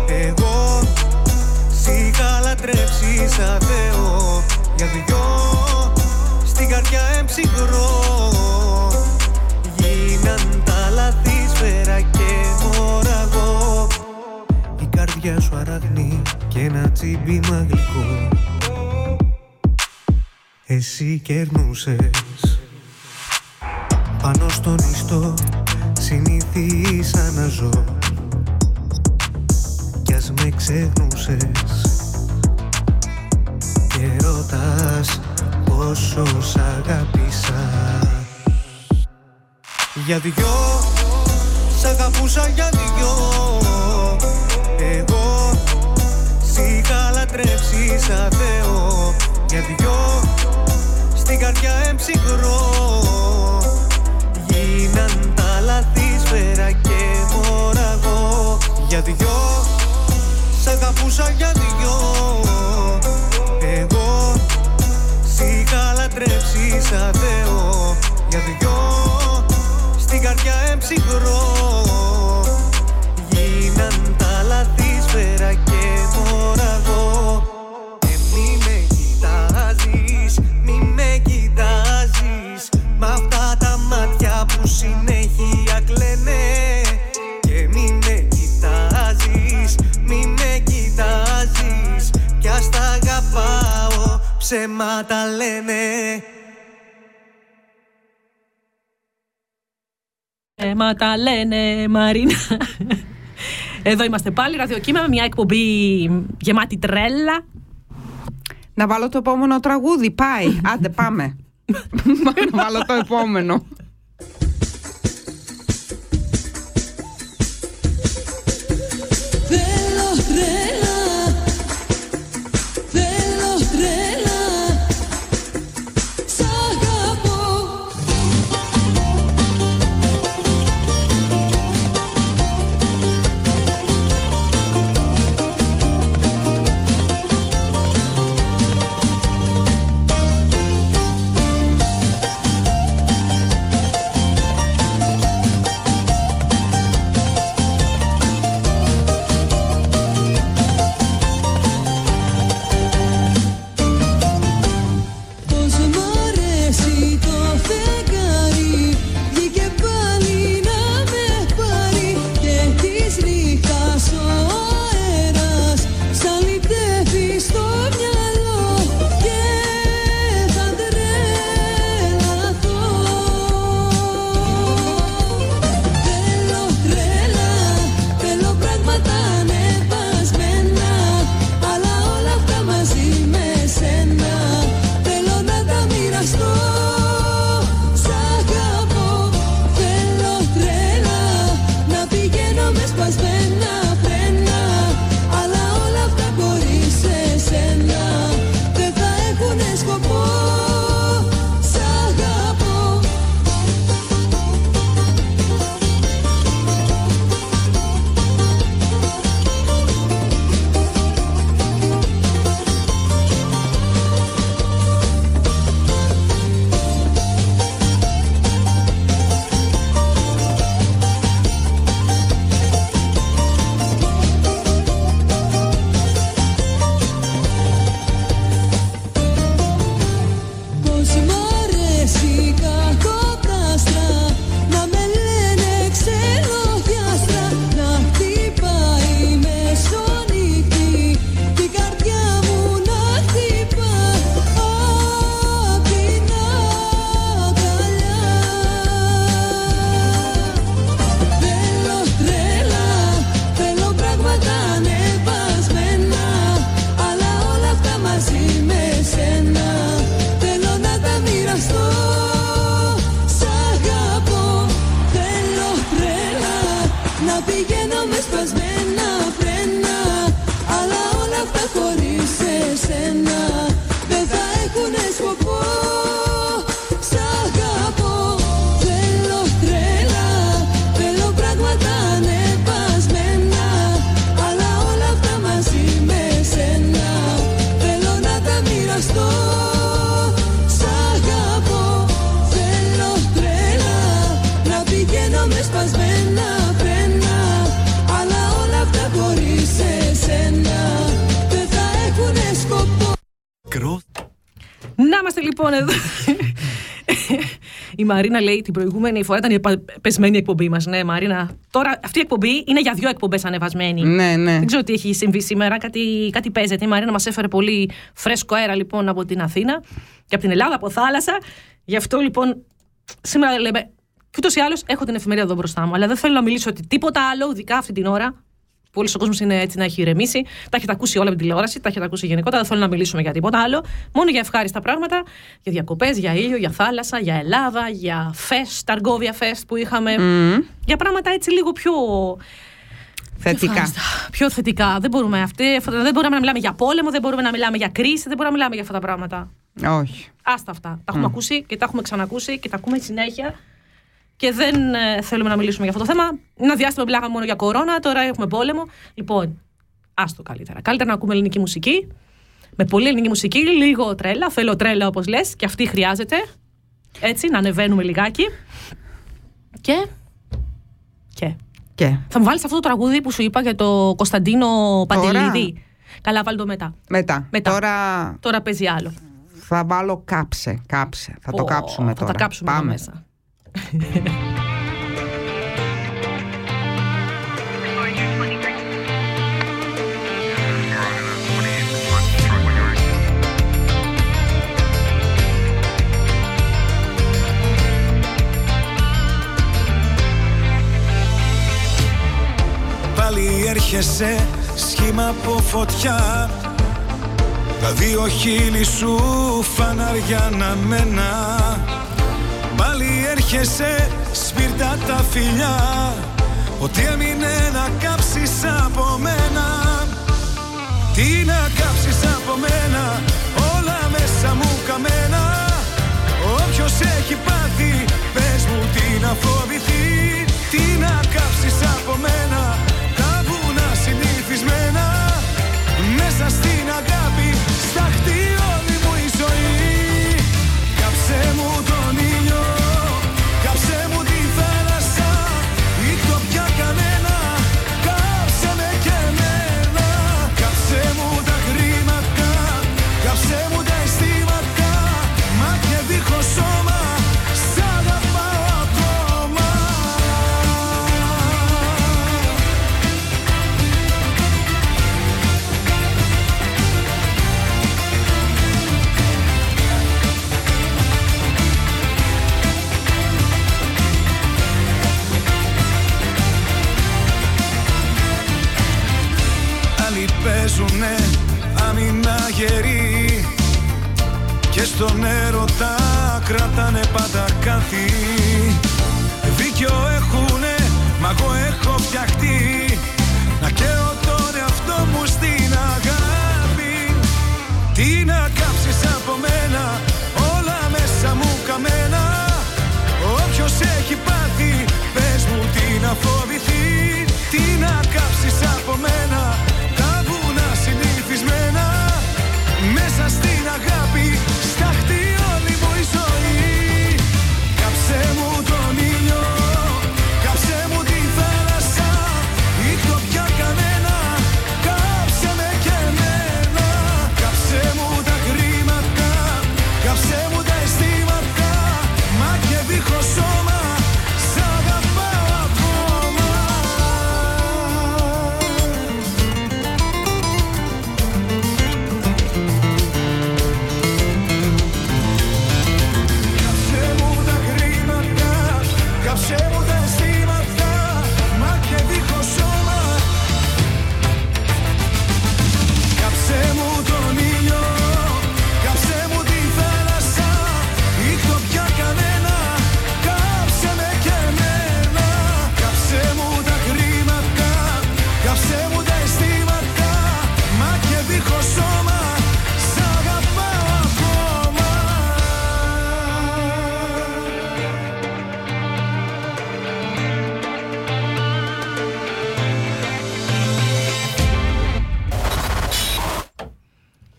Εγώ Σ' είχα λατρέψει σαν Θεό. Για δυο Στην καρδιά εμψυχρό. Γίναν τα λαθή σφαίρα και μωραγό Η καρδιά σου αραγνή και ένα τσίμπημα γλυκό. Εσύ κερνούσες. Πάνω στον ιστό συνήθισα να ζω Κι ας με ξεχνούσες. Και ρωτάς πόσο σ' αγάπησα Για δυο Σ' αγαπούσα για δυο. Εγώ Σ' είχα λατρέψει σαν Θεό. Για δυο Στην καρδιά εμψυχρό Γίναν τα λαθή σφαίρα και μωραγό Για δυο Σ' αγαπούσα για δυο. Εγώ Σ' είχα λατρέψει σαν Θεό. Για δυο Στην καρδιά εμψυχρό. Γίναν τα λαθή σφαίρα και μωραγό ψέματα λένε Ε, μα τα λένε Μαρίνα. Εδώ είμαστε πάλι, ραδιοκύμα με μια εκπομπή γεμάτη τρέλα. Να βάλω το επόμενο τραγούδι. Πάει. Άντε, πάμε. να βάλω το επόμενο. Μαρίνα λέει την προηγούμενη φορά ήταν η πα- πεσμένη εκπομπή μας. Ναι, Μαρίνα. Τώρα αυτή η εκπομπή είναι για δύο εκπομπές ανεβασμένη. Ναι, ναι. Δεν ξέρω τι έχει συμβεί σήμερα. Κάτι, κάτι παίζεται. Η Μαρίνα μας έφερε πολύ φρέσκο αέρα λοιπόν από την Αθήνα και από την Ελλάδα, από θάλασσα. Γι' αυτό λοιπόν σήμερα λέμε. Και ούτως ή άλλως έχω την εφημερίδα εδώ μπροστά μου. Αλλά δεν θέλω να μιλήσω ότι τίποτα άλλο, ειδικά αυτή την ώρα. Που Όλο ο κόσμος είναι έτσι να έχει ηρεμήσει. Τα έχετε ακούσει όλα με την τηλεόραση, τα έχετε ακούσει γενικότερα. Δεν θέλω να μιλήσουμε για τίποτα άλλο. Μόνο για ευχάριστα πράγματα. Για διακοπές, για ήλιο, για θάλασσα, για Ελλάδα, για φεστ, τα αργόβια φεστ που είχαμε. Για πράγματα έτσι λίγο πιο. Θετικά. Ευχάριστα. Πιο θετικά. Δεν μπορούμε, αυτή, αυτά- δεν μπορούμε να μιλάμε για πόλεμο, δεν μπορούμε να μιλάμε για κρίση, δεν μπορούμε να μιλάμε για αυτά τα πράγματα. Όχι. Άστα αυτά. Τα έχουμε ακούσει και τα έχουμε ξανακούσει και τα ακούμε συνέχεια. Και δεν ε, θέλουμε να μιλήσουμε για αυτό το θέμα. Ένα διάστημα μιλάγαμε μόνο για κορώνα, τώρα έχουμε πόλεμο. Λοιπόν, άστο καλύτερα. Καλύτερα να ακούμε ελληνική μουσική. Με πολύ ελληνική μουσική, λίγο τρέλα. Θέλω τρέλα όπως λες, και αυτή χρειάζεται. Έτσι, να ανεβαίνουμε λιγάκι. Και. Και. Και. Θα μου βάλεις αυτό το τραγούδι που σου είπα για το Κωνσταντίνο Παντελίδη. Καλά, βάλει το μετά. Μετά. Μετά. Τώρα Τώρα παίζει άλλο. θα βάλω κάψε. Κάψε. Θα το Ω, κάψουμε θα τώρα. τα κάψουμε εδώ Πάμε. μέσα. Πάλι έρχεσαι σχήμα από φωτιά. Τα δύο χείλη σου φαναριά να μένα Πάλι έρχεσαι σπίρτα τα φιλιά. Ότι έμεινε να κάψεις από μένα. Τι να κάψεις από μένα Όλα μέσα μου καμένα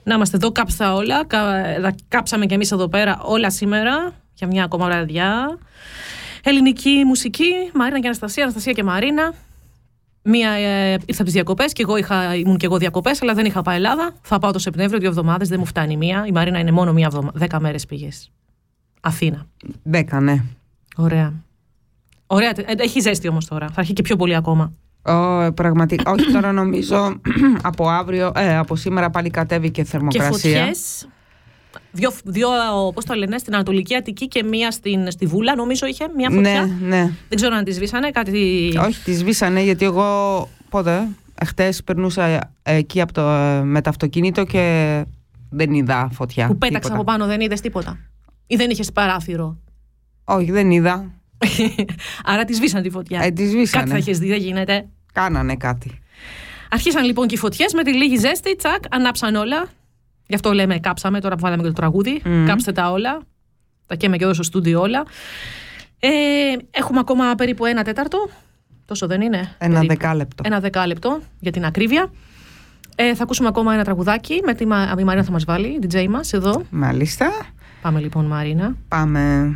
Να είμαστε εδώ, κάψα όλα. Κα- τα κάψαμε κι εμείς εδώ πέρα όλα σήμερα για μια ακόμα βραδιά. Ελληνική μουσική, Μαρίνα και Αναστασία, Αναστασία και Μαρίνα. Μία ε, ήρθα από τις διακοπές και εγώ είχα, ήμουν και εγώ διακοπές, αλλά δεν είχα πάει Ελλάδα. Θα πάω το Σεπτέμβριο, δύο εβδομάδες, δεν μου φτάνει μία. Η Μαρίνα είναι μόνο μία εβδομάδα. Δέκα μέρες πήγες. Αθήνα. Δέκα, ναι. Ωραία. Ωραία. Ε, Έχει ζέστη όμως τώρα. Θα έχει και πιο πολύ ακόμα. Ω, πραγματικά. Όχι, τώρα νομίζω από αύριο, ε, από σήμερα πάλι κατέβηκε Και θερμοκρασία. φωτιές. Δύο, δύο πώς το λένε, στην Ανατολική Αττική και μία στην, στη Βούλα, νομίζω είχε μία φωτιά. ναι, ναι. Δεν ξέρω αν τη σβήσανε. Κάτι. Όχι, τη σβήσανε γιατί εγώ πότε, εχθές περνούσα εκεί από το, με το αυτοκίνητο και δεν είδα φωτιά. που πέταξε τίποτα. από πάνω, δεν είδες τίποτα. Ή δεν είχες παράθυρο. Όχι, δεν είδα. Άρα τη σβήσαν τη φωτιά. Ε, τη σβήσανε. Κάτι θα έχει δει, δεν γίνεται. Κάνανε κάτι. Αρχίσαν λοιπόν και οι φωτιές με τη λίγη ζέστη, τσακ, ανάψαν όλα. Γι' αυτό λέμε κάψαμε, τώρα που βάλαμε και το τραγούδι. Μμμ. Κάψτε τα όλα. Τα καίμε και εδώ στο στούντιο όλα. Ε, έχουμε ακόμα περίπου ένα τέταρτο. Τόσο δεν είναι. Ένα περίπου. δεκάλεπτο. Ένα δεκάλεπτο για την ακρίβεια. Ε, θα ακούσουμε ακόμα ένα τραγουδάκι με τη, Μα- η Μαρίνα θα μας βάλει, η DJ μας εδώ. Μάλιστα. Πάμε λοιπόν Μαρίνα. Πάμε.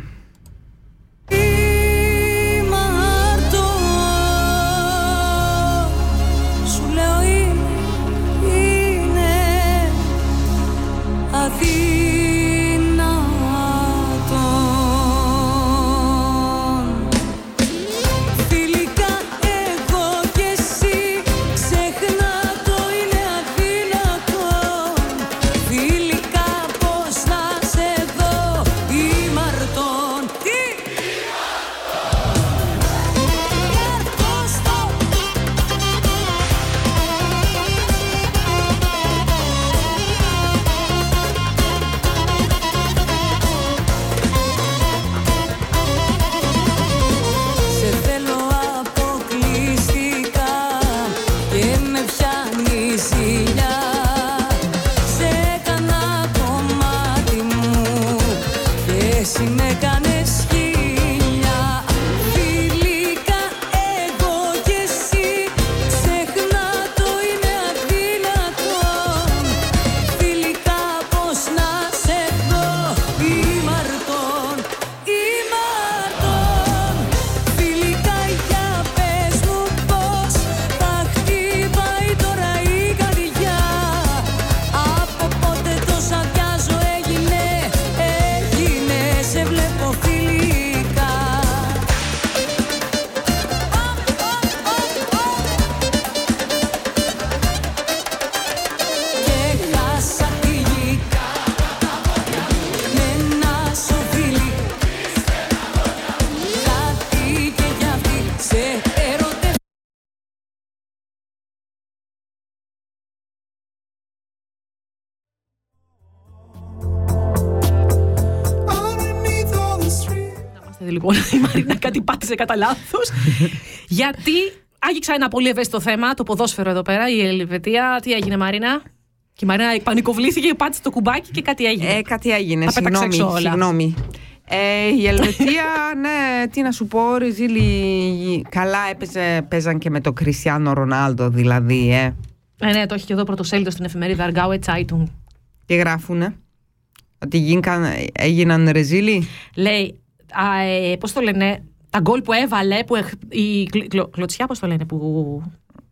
Λοιπόν η Μαρίνα κάτι πάτησε κατά λάθος. Γιατί άγγιξα ένα πολύ ευαίσθητο θέμα, το ποδόσφαιρο εδώ πέρα, η Ελβετία. Τι έγινε, Μαρίνα; Και η Μαρίνα πανικοβλήθηκε, πάτησε το κουμπάκι και κάτι έγινε. Ε, κάτι έγινε. Τα πέταξε Συγγνώμη. έξω όλα. συγγνώμη. Ε, η Ελβετία, ναι, τι να σου πω, Ριζίλη, καλά έπαιζε, παίζαν και με τον Κριστιανό Ρονάλντο δηλαδή, ε. Ε, ναι, το έχει και εδώ πρωτοσέλιδο στην εφημερίδα Αργάουε Zeitung. Τι γράφουνε, ότι γίνηκαν, έγιναν ρεζίλοι. Λέει, α, ε, πώς το λένε, τα γκολ που έβαλε, που, εχ- η κλ- κλω- κλωτσιά, πώς το λένε, που,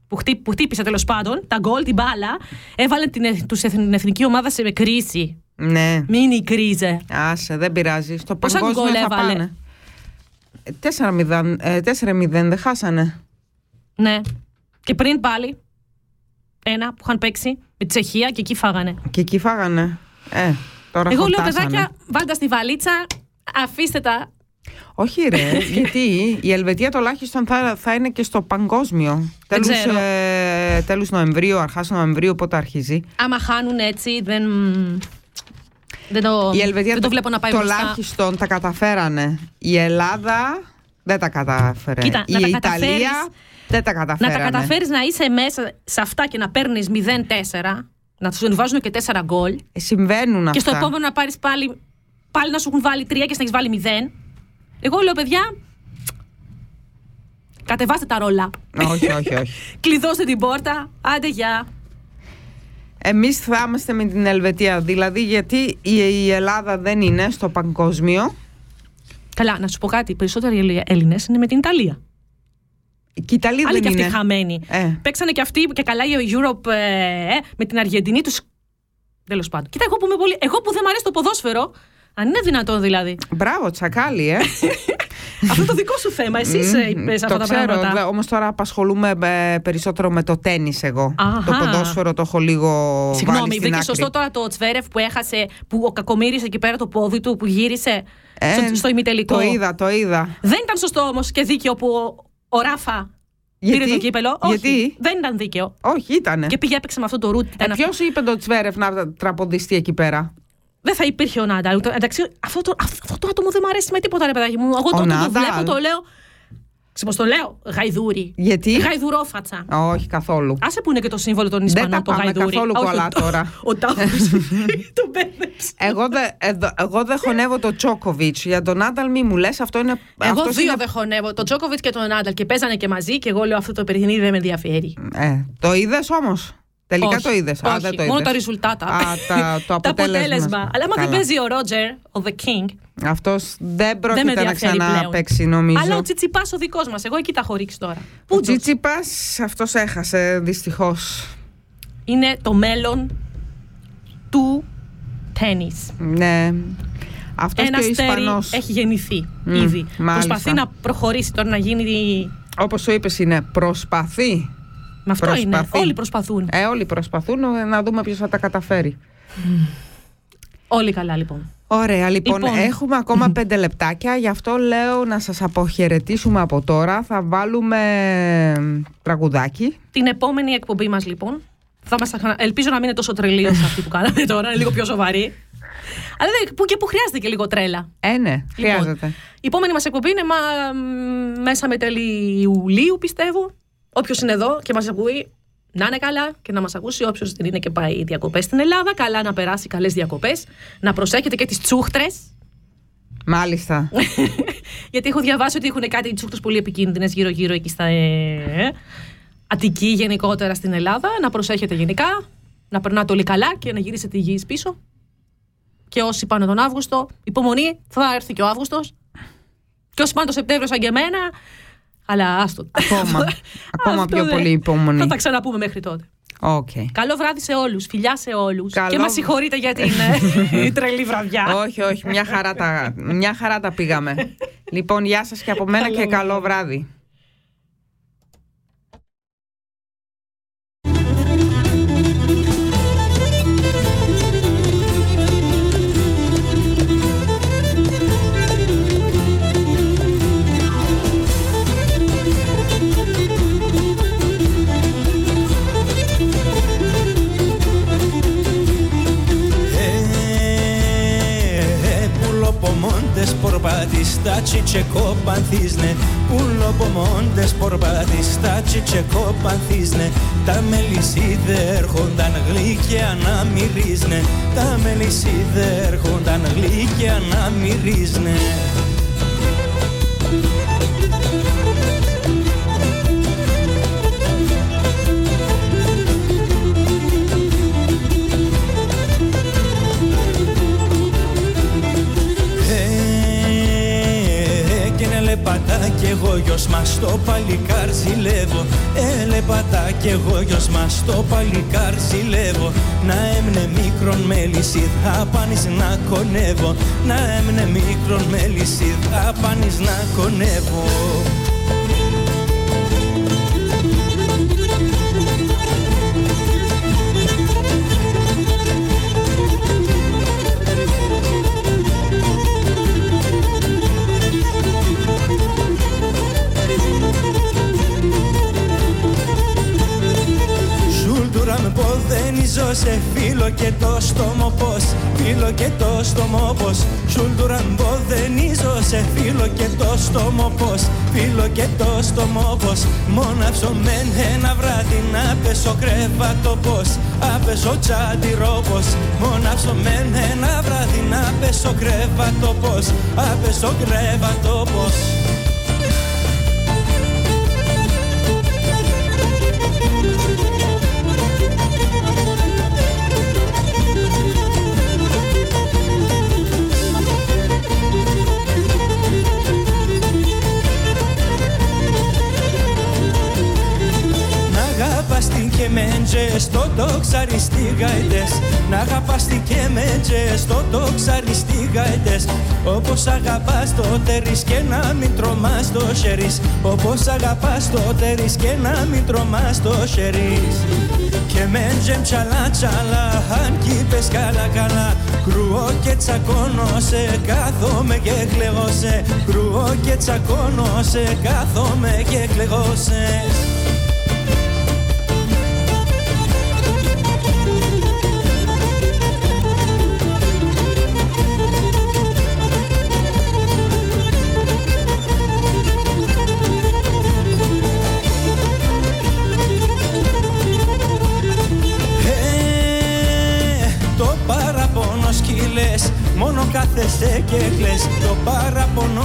που, χτύ- που χτύπησε τέλος πάντων, τα γκολ, την μπάλα, έβαλε την, εθ- τους εθν- την εθνική ομάδα σε κρίση. Ναι, Μίνι κρίζε. άσε, δεν πειράζει. Στο Πόσα παγκόσμιο γκολ θα έβαλε; πάνε. Ε, 4-0, ε, 4-0 δεν χάσανε. Ναι. Και πριν πάλι, ένα που είχαν παίξει με τη Τσεχία και εκεί φάγανε. Και εκεί φάγανε. Ε, τώρα Εγώ λέω, χορτάσανε. παιδάκια, βάλτε στη βαλίτσα, αφήστε τα. Όχι ρε, γιατί η Ελβετία τουλάχιστον θα, θα είναι και στο παγκόσμιο. Τέλους, ξέρω. ε, τέλους Νοεμβρίου, αρχάς Νοεμβρίου, πότε αρχίζει. Άμα χάνουν έτσι, δεν. Δεν το, Η Ελβετία δεν το βλέπω να πάει μπροστά. τουλάχιστον τα καταφέρανε. Η Ελλάδα δεν τα κατάφερε. Κοίτα, η να τα Ιταλία καταφέρεις- δεν τα Να καταφέρανε. τα καταφέρεις να είσαι μέσα σε αυτά και να παίρνεις 0-4, να σου βάζουν και 4 γκολ. Ε, συμβαίνουν Και στο αυτά. επόμενο να πάρεις πάλι, πάλι να σου έχουν βάλει 3 και να έχεις βάλει 0. Εγώ λέω, παιδιά, κατεβάστε τα ρόλα. όχι, όχι, όχι. Κλειδώστε την πόρτα. Άντε, γεια. Εμείς θα είμαστε με την Ελβετία. Δηλαδή γιατί η, η Ελλάδα δεν είναι στο παγκόσμιο; Καλά, να σου πω κάτι. Οι περισσότεροι Έλληνες είναι με την Ιταλία. Και η Ιταλία Άλλοι δεν και είναι. αυτοί χαμένοι. Ε. Παίξανε και αυτοί και καλά η Europe ε, ε, με την Αργεντινή τους. Τέλος πάντων. Κοίτα, εγώ που, είμαι πολύ... εγώ που δεν μου αρέσει το ποδόσφαιρο, αν είναι δυνατόν δηλαδή. Μπράβο, τσακάλι, ε. Αυτό το δικό σου θέμα. Εσύ είπες αυτά το τα ξέρω, πράγματα. Όμως τώρα απασχολούμαι ε, περισσότερο με το τέννη εγώ. Αχα. Το ποδόσφαιρο το έχω λίγο. βάλει Συγγνώμη, στην βρήκε άκρη. σωστό τώρα το Τσβέρεφ που έχασε, που ο κακομοίρης εκεί πέρα το πόδι του, που γύρισε Ε, στο, στο ημιτελικό. Το είδα, το είδα. Δεν ήταν σωστό όμως και δίκαιο που ο, ο Ράφα Γιατί; πήρε το κύπελο. Γιατί; Όχι, δεν ήταν δίκαιο. Όχι, ήτανε. Και πήγε έπαιξε με αυτό το ρουτ. Ε, Ήταν αυτό. Ποιος είπε τον Τσβέρεφ να τραποντιστεί εκεί πέρα; Δεν θα υπήρχε ο Νάνταλ. ούτε- Εντάξει, αυτό το, αυτό το άτομο δεν μου αρέσει με τίποτα, ρε παιδάκι μου. Εγώ το, το, το Νάνταλ. βλέπω, το λέω. Ξέρω πώς το λέω; Γαϊδούρι. Γιατί; Γαϊδουρόφατσα. Όχι, καθόλου. Άσε που είναι και το σύμβολο των Δεν Ισπανών, τα το πάμε γαϊδούρι. καθόλου Όχι, καλά ο- τώρα. Ο τάφος το μπέρδεψε. Εγώ, δε, εδώ- εγώ δεν χωνεύω το Τσόκοβιτ. Για τον Νάνταλ, μη μου λες, αυτό είναι. Εγώ αυτός δύο είναι- δεν χωνεύω. Τον Τζόκοβιτς και τον Νάνταλ και παίζανε και μαζί και εγώ λέω αυτό το παιχνίδι δεν με ενδιαφέρει. Ε, το είδες όμως; Τελικά Όχι, το είδες. όχι, δεν το μόνο είδες. τα ριζουλτάτα. Α, τα, το Τα αποτέλεσμα. αποτέλεσμα. Αλλά άμα δεν Καλά. παίζει ο Ρότζερ, ο The King, Αυτός δεν δεν με πρόκειται να ενδιαφέρει πλέον. ξαναπέξει, νομίζω. Αλλά ο Τσιτσιπάς ο δικός μας. Εγώ εκεί τα έχω ρίξει τώρα. Ο Πού Τσίτσιπα, αυτός έχασε δυστυχώς. είναι το μέλλον του τέννις. Ναι. Αυτός Ένα και ο αστέρι Ισπανός. έχει γεννηθεί Μμ, ήδη. μάλιστα. Προσπαθεί να προχωρήσει τώρα να γίνει. Όπως σου είπες, είναι προσπαθεί. Με αυτό είναι. Προσπαθεί. Όλοι προσπαθούν. Ε, όλοι προσπαθούν ε, να δούμε ποιος θα τα καταφέρει. Όλοι καλά λοιπόν. Ωραία, λοιπόν, Λοιπόν. έχουμε ακόμα πέντε λεπτάκια, γι' αυτό λέω να σας αποχαιρετήσουμε από τώρα. Θα βάλουμε τραγουδάκι. Την επόμενη εκπομπή μας λοιπόν. Θα μας, τα- ελπίζω να μην είναι τόσο τρελή όσο αυτή που κάναμε τώρα, είναι λίγο πιο σοβαρή. Αλλά δεν, που και που χρειάζεται και λίγο τρέλα. Ε, ναι, Λοιπόν, χρειάζεται. Η επόμενη μας εκπομπή είναι μα- μ, μέσα με τέλη Ιουλίου, πιστεύω. Όποιος είναι εδώ και μας ακούει, να είναι καλά και να μας ακούσει. Όποιος δεν είναι και πάει διακοπές στην Ελλάδα, καλά να περάσει καλές διακοπές. Να προσέχετε και τις τσούχτρες. Μάλιστα. Γιατί έχω διαβάσει ότι έχουν κάτι τσούχτρες πολύ επικίνδυνες γύρω-γύρω εκεί στα. Ε, Αττική γενικότερα στην Ελλάδα. Να προσέχετε γενικά. Να περνάτε όλοι καλά και να γυρίσετε υγιείς πίσω. Και όσοι πάνε τον Αύγουστο, υπομονή, θα έρθει και ο Αύγουστος. Και όσοι πάνε το Σεπτέμβριο σαν και εμένα, αλλά άστο. Ακόμα. Ακόμα Αυτό πιο δεν- πολύ υπομονή. Θα τα ξαναπούμε μέχρι τότε. Οκ. Καλό βράδυ σε όλους. Φιλιά σε όλους. Καλό- Και μας συγχωρείτε για την ε, τρελή βραδιά. όχι, όχι, μια χαρά, τα, μια χαρά τα πήγαμε. λοιπόν, γεια σας και από μένα Καλό και καλό βράδυ. Πουλοπομόντες πορπατιστάτσι και κόπανθίσνε Πουλοπομόντες πορπατιστάτσι και κόπανθίσνε Τα μελισσίδε έρχονταν γλύκια να μυρίζνε Τα μελισσίδε έρχονταν γλύκια να μυρίζνε μας το παλικάρ ζηλεύω. Ε, λεπατά κι εγώ γιος μας το παλικάρ ζηλεύω. Να έμνε μικρον μέλισι θα πάνεις να κονεύω. Να έμνε μικρον μέλισι θα πάνεις να κονεύω σε φίλο και το στόμο πως Φίλο και το στόμο πως Σούλτουρα με ποδένιζω σε φίλο και το στόμο πως Φίλο και το στόμο πως Μόναυσο μεν ένα βράδυ να πέσω κρέβατο πως Άπεσω τσάντιρο πως Μόναυσο μεν ένα βράδυ να πέσω κρέβατο πως Άπεσω κρέβατο πως τόξαρι γαϊτές Να αγαπάς τι και με στο τόξαρι γαϊτές Όπως αγαπάς το τέρις και να μην τρομάς το χερίς Όπως αγαπάς το τέρις και να μην τρομάς το χερίς και μέντζεμ τσαλά τσαλά αν κι είπες καλά καλά. Κρούω και τσακώνω σε κάθομαι και κλαιγώ σε Κρούω και τσακώνω σε κάθομαι και κλαιγώ σε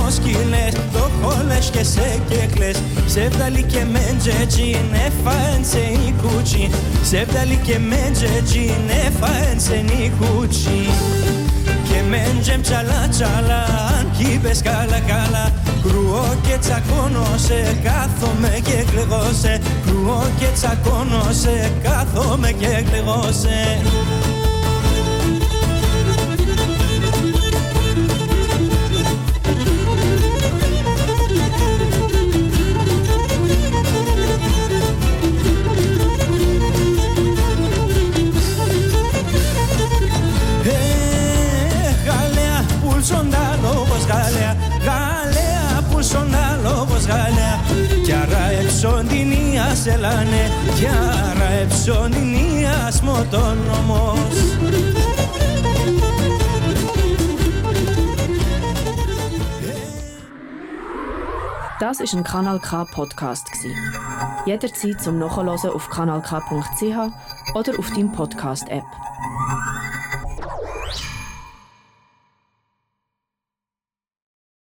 σκυλές Το χόλες και σε και κλαις Σε βγάλει και μέντζε τζιν σε η κουτσι Σε βγάλει και μέντζε τζιν σε η κουτσι Και μέντζεμ τσαλά τσαλά Αν κι καλά καλά. Κρούω και τσακώνω σε Κάθομαι και κλεγώ σε Κρούω και τσακώνω σε Κάθομαι και κλεγώ σε εψοντινία σε λάνε κι άρα εψοντινίας μοτόνομος Das ist ein Kanal K Podcast Jederzeit zum Nachhören auf kanalk.ch oder auf deinem Podcast App.